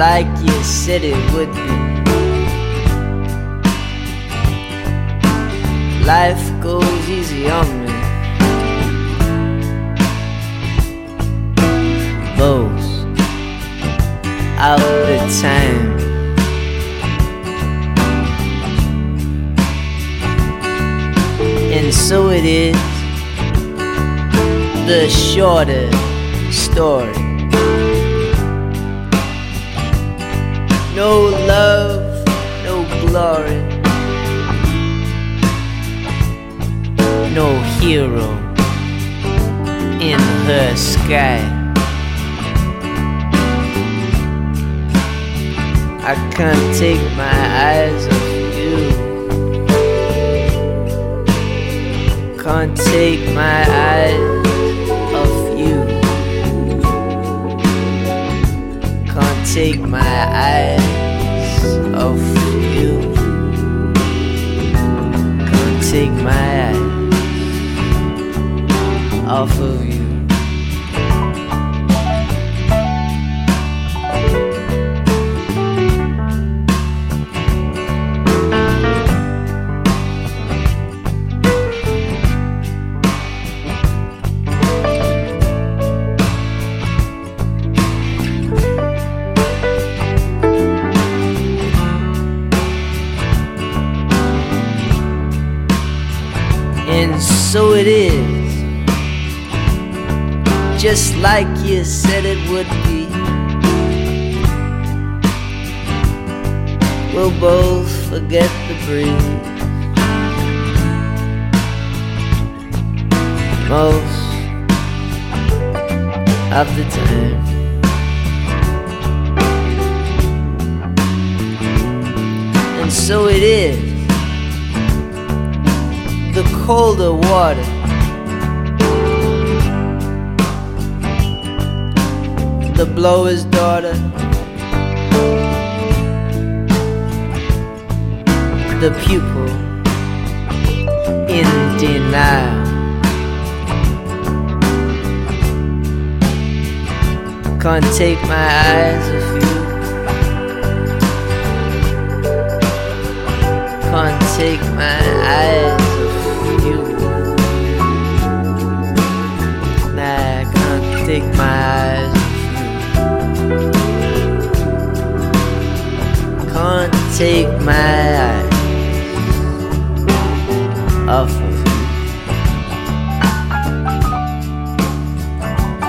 like you said it would be. Life goes easy on me. Most of the time. And so it is the shorter story. No love, no glory, no hero in her sky. I can't take my eyes off you. Can't take my eyes take my eyes off you. Can't take my eyes off of you. It is, just like you said it would be. We'll both forget the breeze. Most of the time. And so it is colder water. The blower's daughter. The pupil in denial. Can't take my eyes off you. Can't take my eyes take my eyes off you. Can't take my eyes off of you.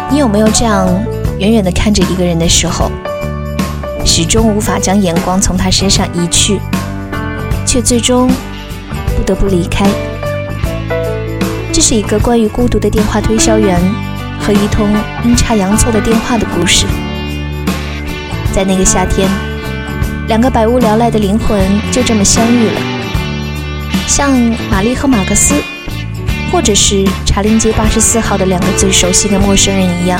你有没有这样远远的看着一个人的时候，始终无法将眼光从他身上移去，却最终不得不离开？这是一个关于孤独的电话推销员和一通阴差阳错的电话的故事。在那个夏天，两个百无聊赖的灵魂就这么相遇了，像玛丽和马克思，或者是茶陵街八十四号的两个最熟悉的陌生人一样，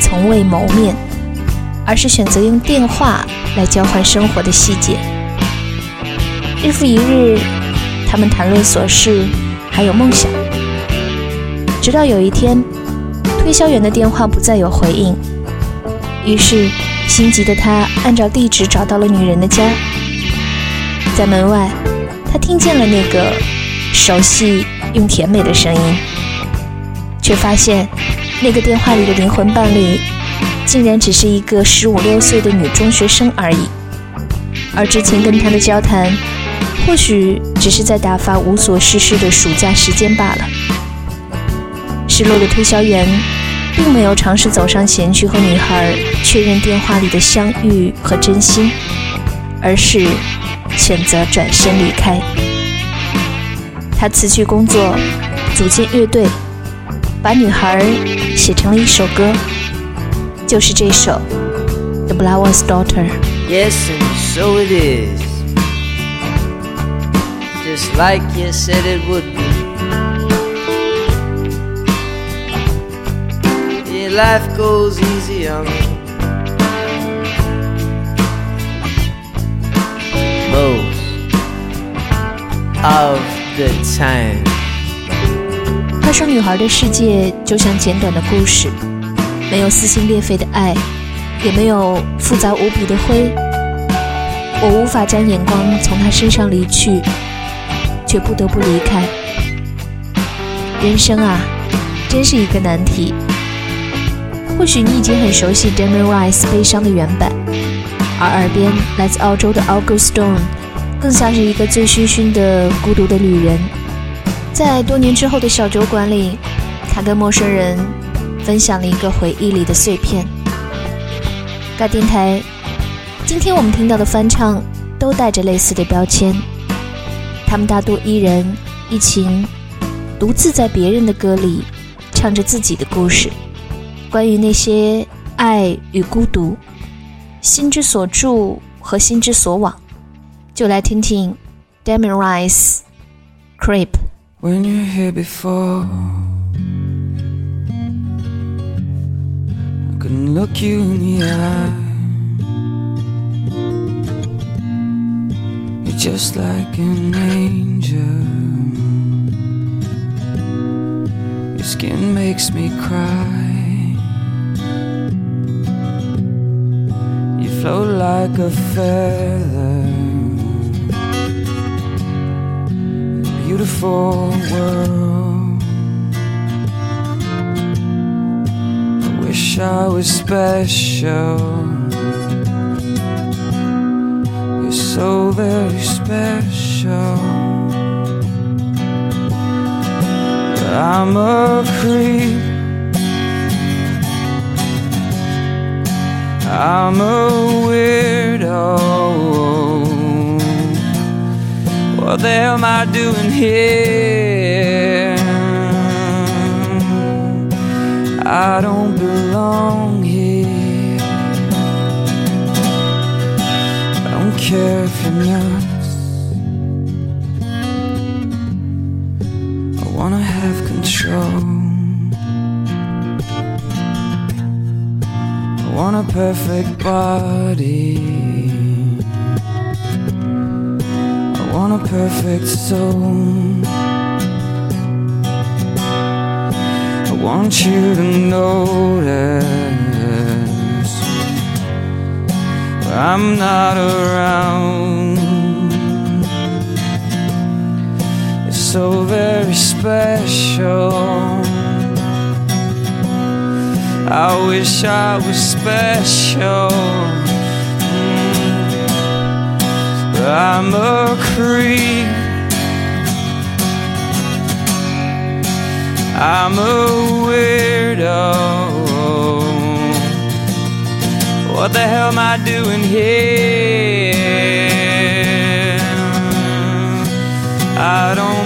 从未谋面，而是选择用电话来交换生活的细节。日复一日，他们谈论琐事，还有梦想。直到有一天，推销员的电话不再有回应，于是心急的他按照地址找到了女人的家。在门外，他听见了那个熟悉又甜美的声音，却发现那个电话里的灵魂伴侣，竟然只是一个十五六岁的女中学生而已。而之前跟他的交谈，或许只是在打发无所事事的暑假时间罢了。失落的推销员并没有尝试走上前去和女孩确认电话里的相遇和真心，而是选择转身离开。他辞去工作，组建乐队，把女孩写成了一首歌，就是这首《The Blower's Daughter》。Yes, and so it is. Just like you said it would be. Life goes easy on most of the time. 他说：“女孩的世界就像简短的故事，没有撕心裂肺的爱，也没有复杂无比的灰。我无法将眼光从他身上离去，却不得不离开。人生啊，真是一个难题。或许你已经很熟悉 Demi Rice 悲伤的原版，而耳边来自澳洲的 auguston 更像是一个醉醺醺的孤独的旅人。在多年之后的小酒馆里，他跟陌生人分享了一个回忆里的碎片。该电台，今天我们听到的翻唱都带着类似的标签，他们大多一人一情，独自在别人的歌里唱着自己的故事，关于那些爱与孤独，心之所住和心之所往，就来听听 Demi Rice Creep。when you're here before. I couldn't look you in the eye. You're just like an angel. Your skin makes me cry. Float like a feather. beautiful world. I wish I was special. You're so very special. But I'm a creep. I'm a weirdo. What the hell am I doing here? I don't belong here. I don't care if you're nuts. I wanna have control. Want a perfect body. I want a perfect soul. I want you to notice when I'm not around. It's so very special. I wish I was special. I'm a creep. I'm a weirdo. What the hell am I doing here? I don't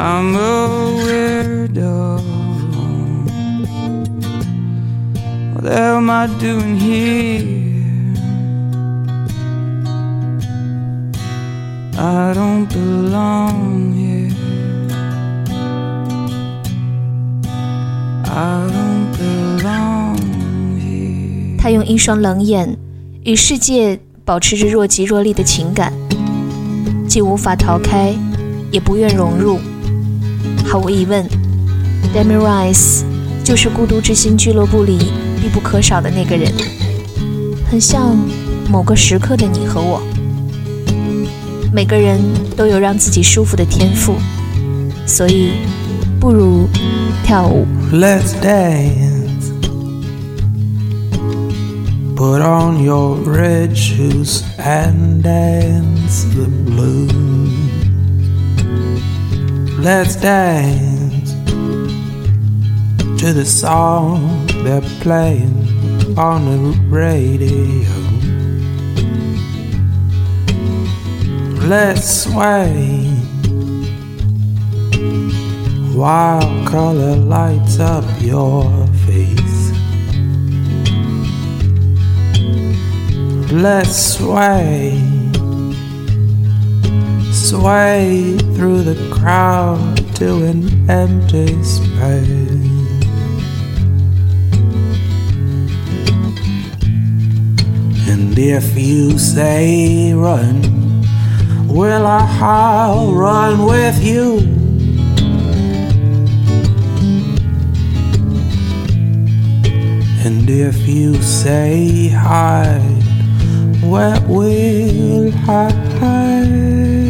I'm a weirdo. What the hell am I doing here? I don't belong here. 他用一双冷眼与世界保持着若即若离的情感，既无法逃开，也不愿融入。毫无疑问 d e m i Rice 就是孤独之心俱乐部里必不可少的那个人，很像某个时刻的你和我。每个人都有让自己舒服的天赋，所以不如跳舞。Let's dance. Put on your red shoes and dance the blues. Let's dance to the song they're playing on the radio. Let's sway while color lights up your face. Let's sway, sway through the crowd to an empty space. And if you say run, Will I run with you? And if you say hide, where will I hide?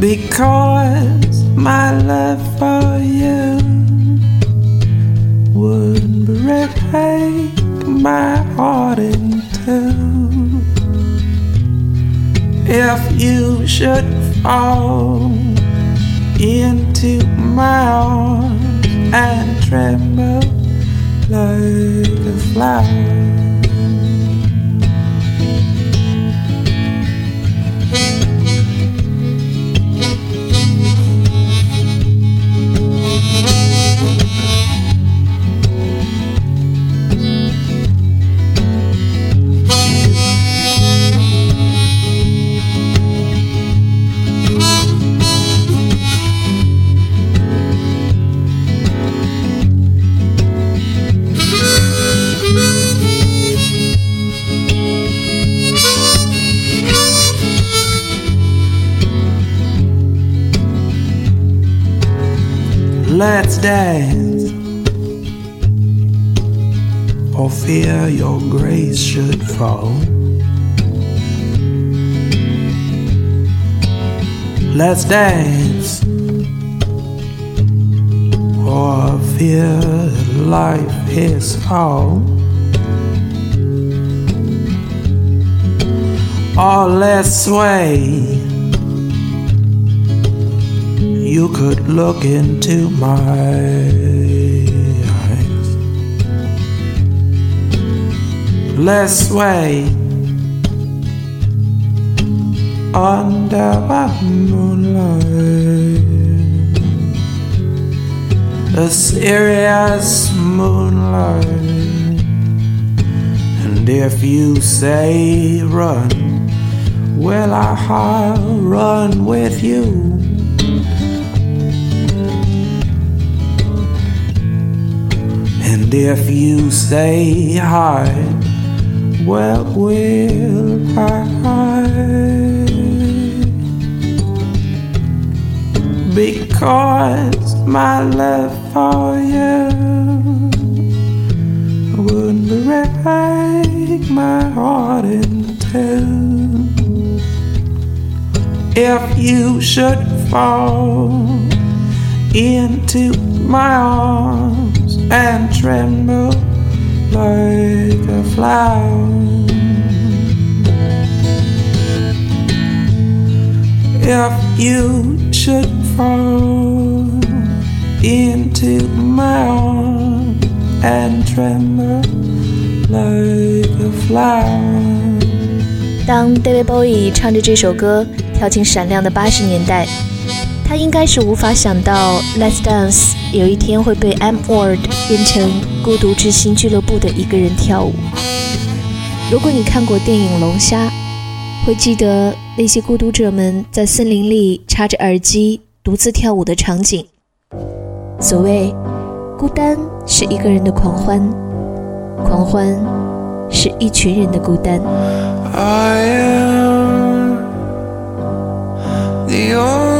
Because my love for you would break my heart in two if you should fall into my arms and tremble like a flower. Let's dance. For fear your grace should fall. Let's dance. For fear life is all. Or let's sway you could look into my eyes. Let's wait under the moonlight. A serious moonlight. And if you say run, well, I'll run with you. If you say hi, well, we'll I? Because my love for you wouldn't break my heart in two. If you should fall into my arms and tremble like a flower. If you should fall into my arms and tremble like a flower. 当 David Bowie 唱着这首歌跳进闪亮的八十年代，他应该是无法想到 Let's Dance 有一天会被 M Word 变成孤独之心俱乐部的一个人跳舞。如果你看过电影《龙虾》，会记得那些孤独者们在森林里插着耳机独自跳舞的场景。所谓孤单是一个人的狂欢，狂欢是一群人的孤单。I am the only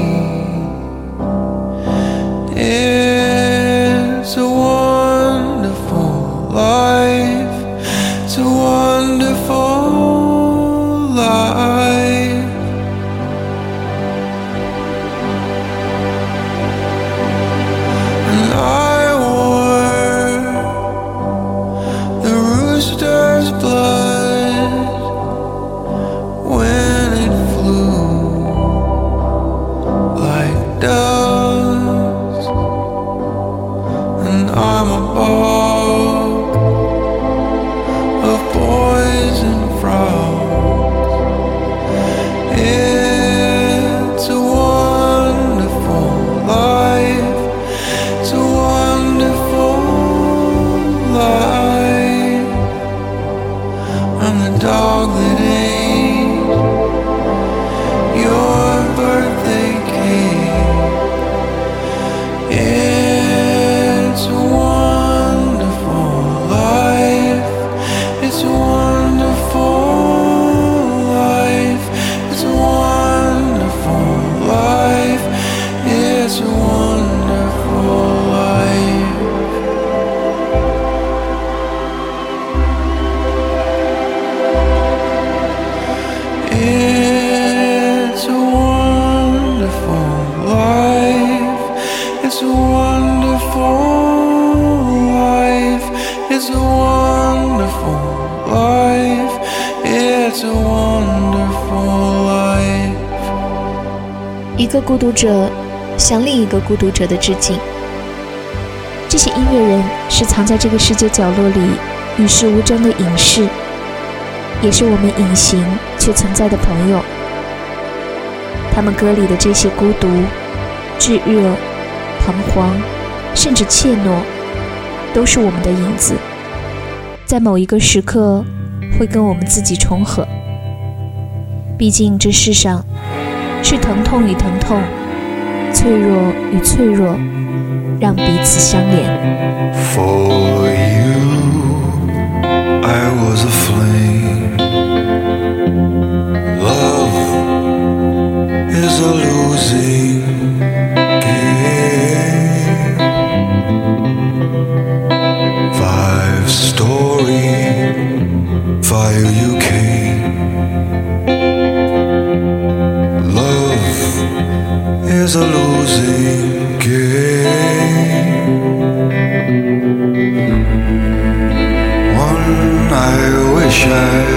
孤独者向另一个孤独者的致敬。这些音乐人是藏在这个世界角落里与世无争的隐士，也是我们隐形却存在的朋友。他们歌里的这些孤独、炙热、彷徨，甚至怯懦，都是我们的影子，在某一个时刻会跟我们自己重合。毕竟这世上是疼痛与疼痛，脆弱与脆弱，让彼此相连。For you, I was a flame. Love is a losing is a losing game. One I wish I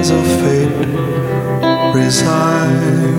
hands of fate reside.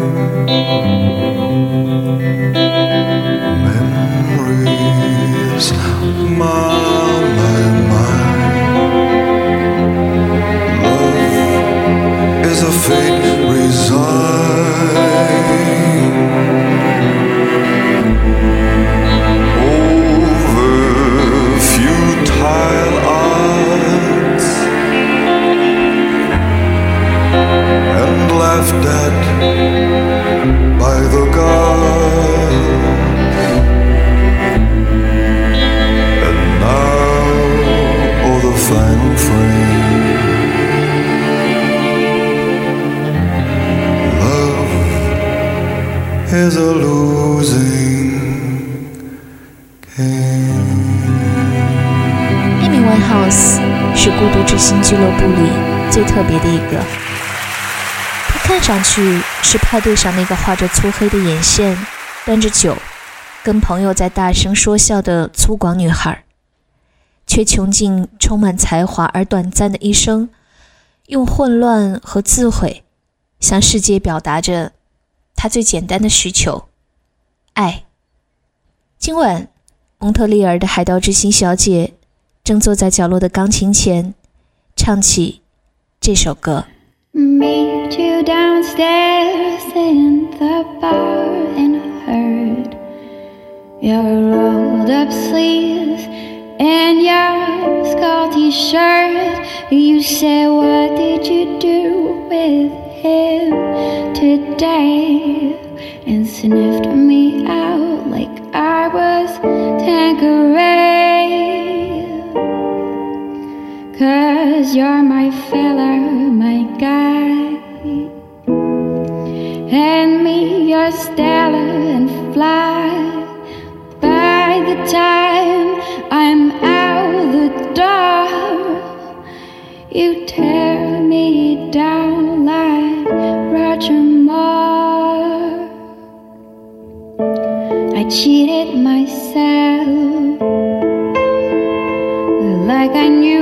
Is a losing game. 艾米 Winehouse 是孤独之星俱乐部里最特别的一个。她看上去是派对上那个画着粗黑的眼线、端着酒、跟朋友在大声说笑的粗犷女孩，却穷尽充满才华而短暂的一生，用混乱和自毁向世界表达着她最简单的需求——爱。今晚，蒙特利尔的海盗之星小姐正坐在角落的钢琴前，唱起这首歌。Meet you downstairs in the bar and heard your rolled up sleeves and your skull t-shirt. You said, What did you do with him today? And sniffed me out like I was Tanqueray. Cause you're my fella, my guy. Hand me your Stella and fly. By the time I'm out the door, you tear me down like cheated myself. Like I knew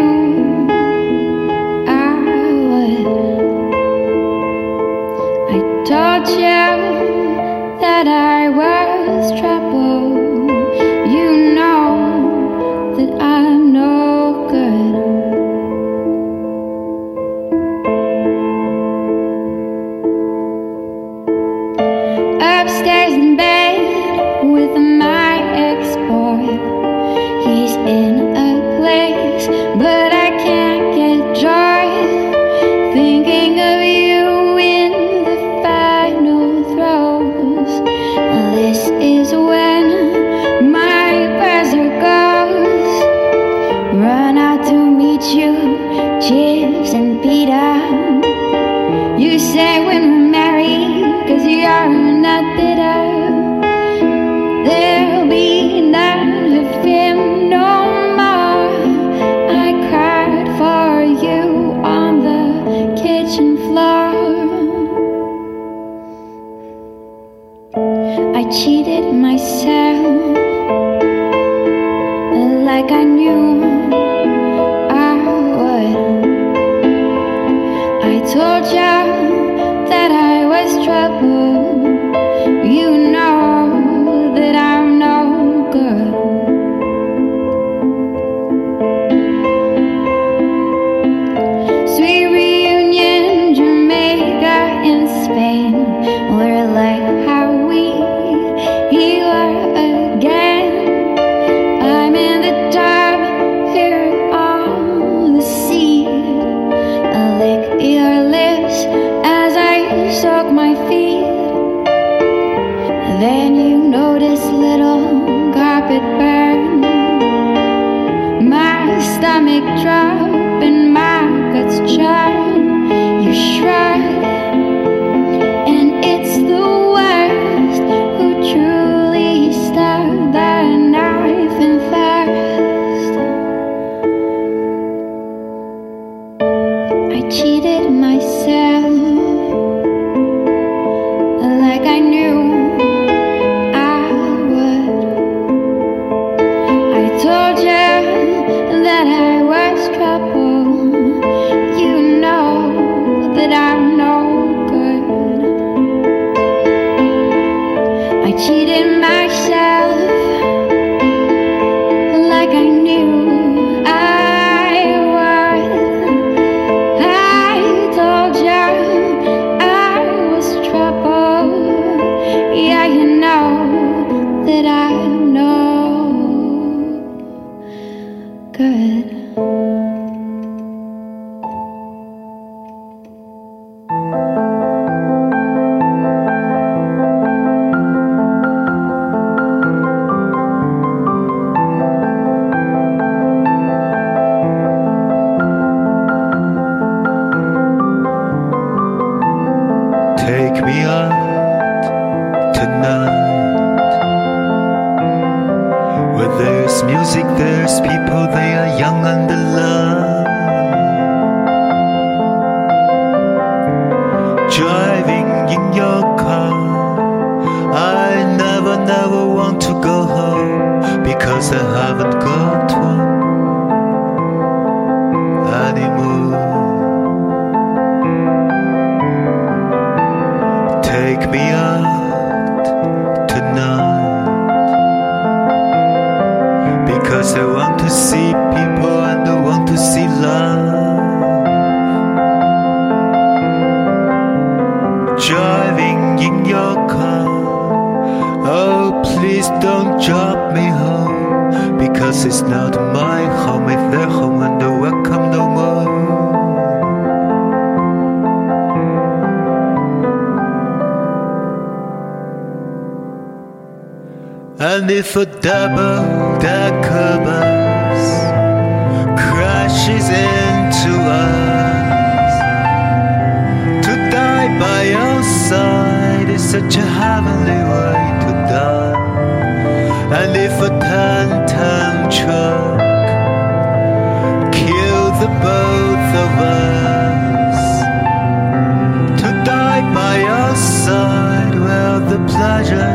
I never want to go home because I haven't got home is not my home. If their home and I welcome no more. And if a double decker bus crashes into us, to die by your side is such a heavenly way to die. And if a ten-ton truck kills the both of us, to die by your side, well, the pleasure,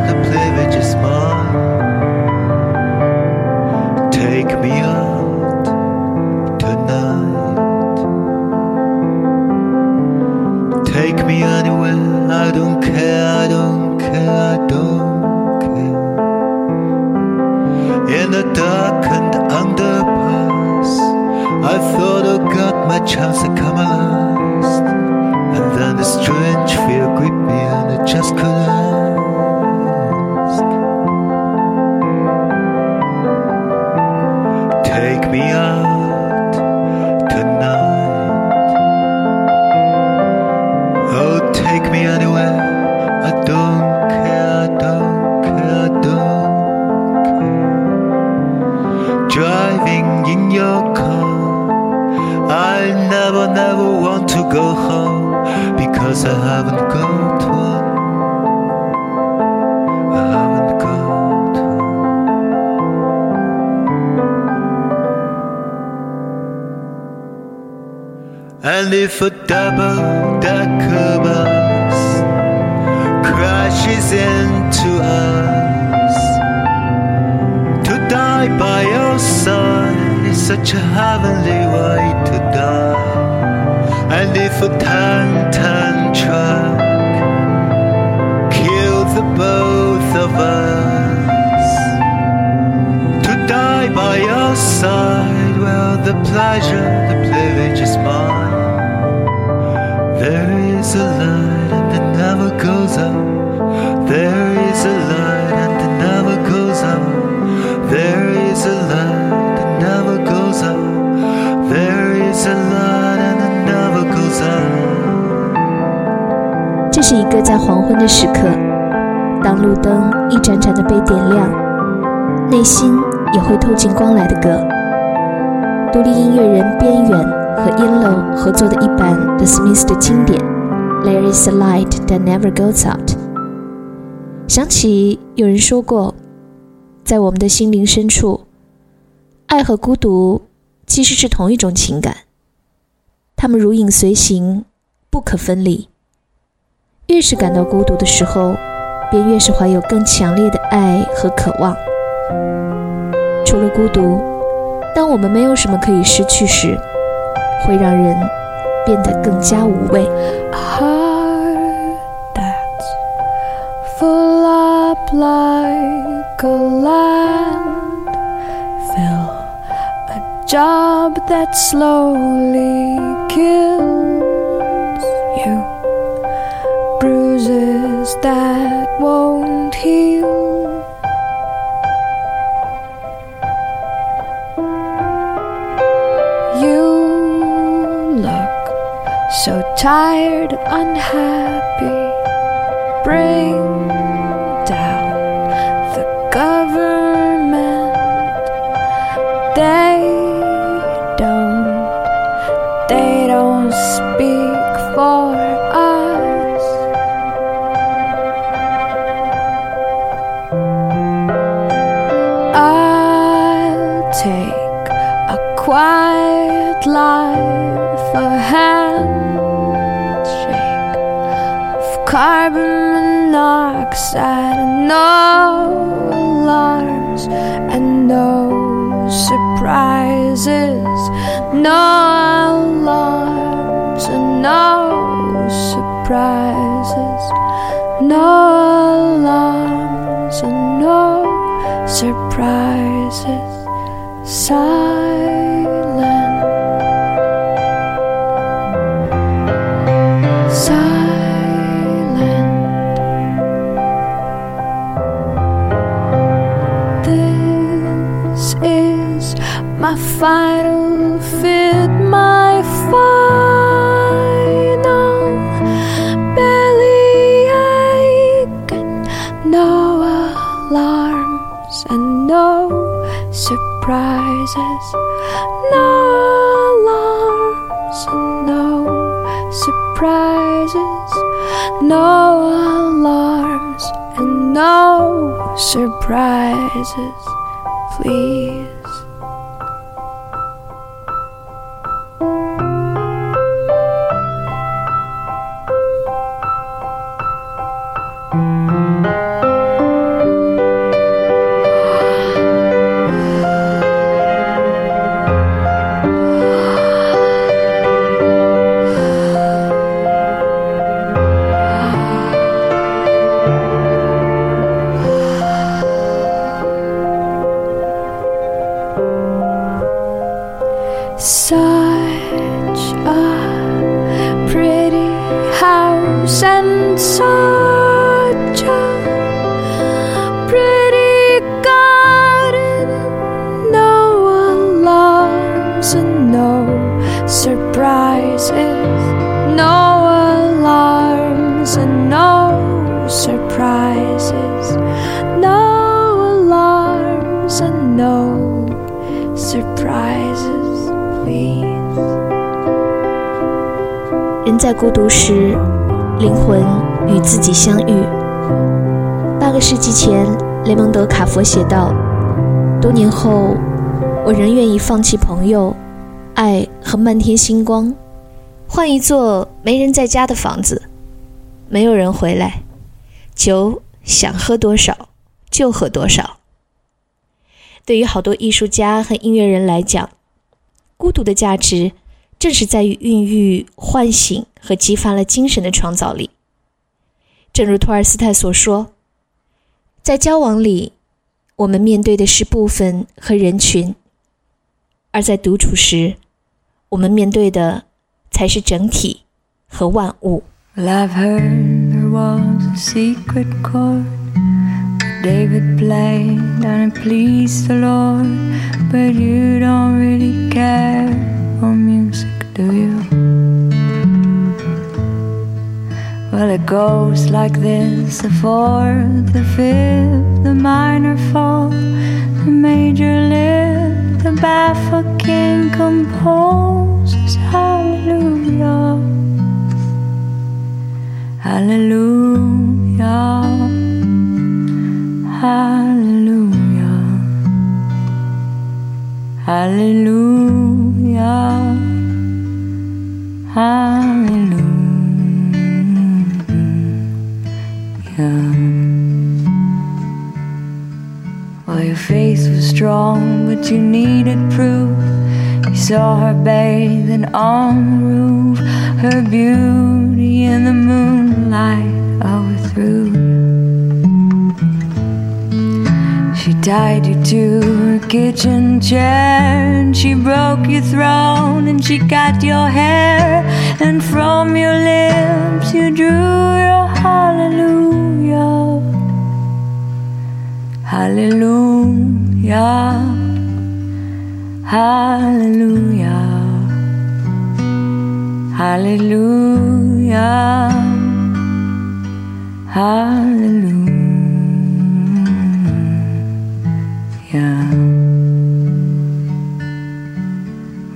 crashes into us, to die by your side is such a heavenly way to die. And if a ten-ton truck kills the both of us, to die by your side, well, the pleasure, the privilege is mine. There is a light it never goes out. 一个在黄昏的时刻，当路灯一盏盏的被点亮，内心也会透进光来的歌。独立音乐人边缘和 Yellow 合作的一版 The Smiths 的经典《There Is a Light That Never Goes Out》。想起有人说过，在我们的心灵深处，爱和孤独其实是同一种情感，它们如影随形，不可分离。越是感到孤独的时候，便越是怀有更强烈的爱和渴望。除了孤独，当我们没有什么可以失去时，会让人变得更加无畏。heart that's full up like a landfill, a job that slowly kills bruises that won't heal. You look so tired, unhappy. Bring carbon monoxide, no alarms and no surprises, no alarms and no surprises, no alarms and no surprises. Silent, my final fit, my final belly ache, and no alarms and no surprises, no alarms and no surprises, no alarms and no surprises, please. 佛写道：“多年后，我仍愿意放弃朋友、爱和漫天星光，换一座没人在家的房子，没有人回来，酒想喝多少就喝多少。”对于好多艺术家和音乐人来讲，孤独的价值正是在于孕育、唤醒和激发了精神的创造力。正如托尔斯泰所说，在交往里，我们面对的是部分和人群；而在独处时，我们面对的才是整体和万物。love her there was a secret cord that David played and it pleased the Lord. But you don't really care for music, do you? Well, it goes like this the fourth, the fifth, the minor fall, the major lift, the baffled king composes hallelujah. Hallelujah. Hallelujah. Hallelujah. You needed proof. You saw her bathing on the roof, her beauty in the moonlight oh, overthrew you. She tied you to a kitchen chair and she broke your throne and she cut your hair and from your lips you drew your hallelujah hallelujah hallelujah hallelujah hallelujah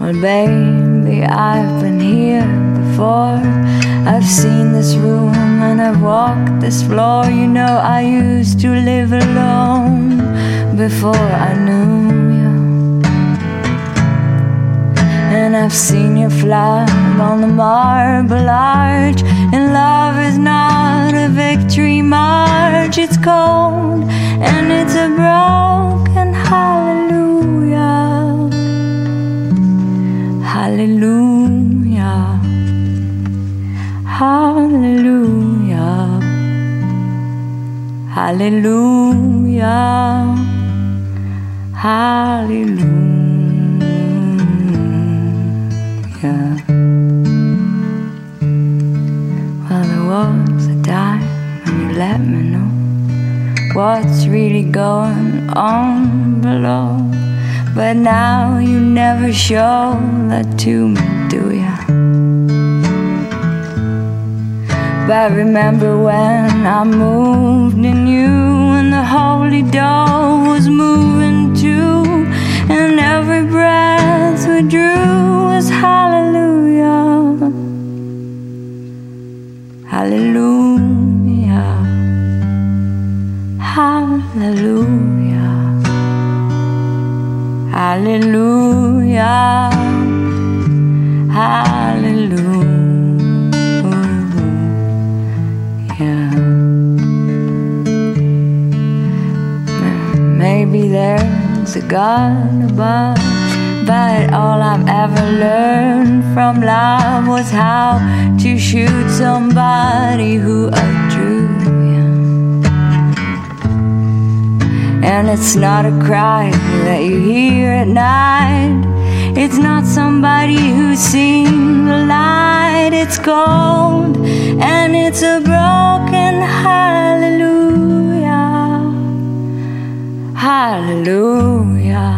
Well, baby, I've been here before. I've seen this room and I've walked this floor. You know, I used to live alone before I knew And I've seen your flag on the marble arch. And love is not a victory march, it's cold and it's a broken hallelujah. Hallelujah. Hallelujah. Hallelujah. Hallelujah. Well, there was a time when you let me know what's really going on below. But now you never show that to me, do ya? But remember when I moved in you and the holy dove was moving too, and every breath we drew hallelujah, hallelujah. Hallelujah. Hallelujah. Maybe there's a God above, but all I've ever learned from love was how to shoot somebody who outdrew you. And it's not a cry that you hear at night. It's not somebody who's seen the light. It's cold and it's a broken hallelujah. Hallelujah.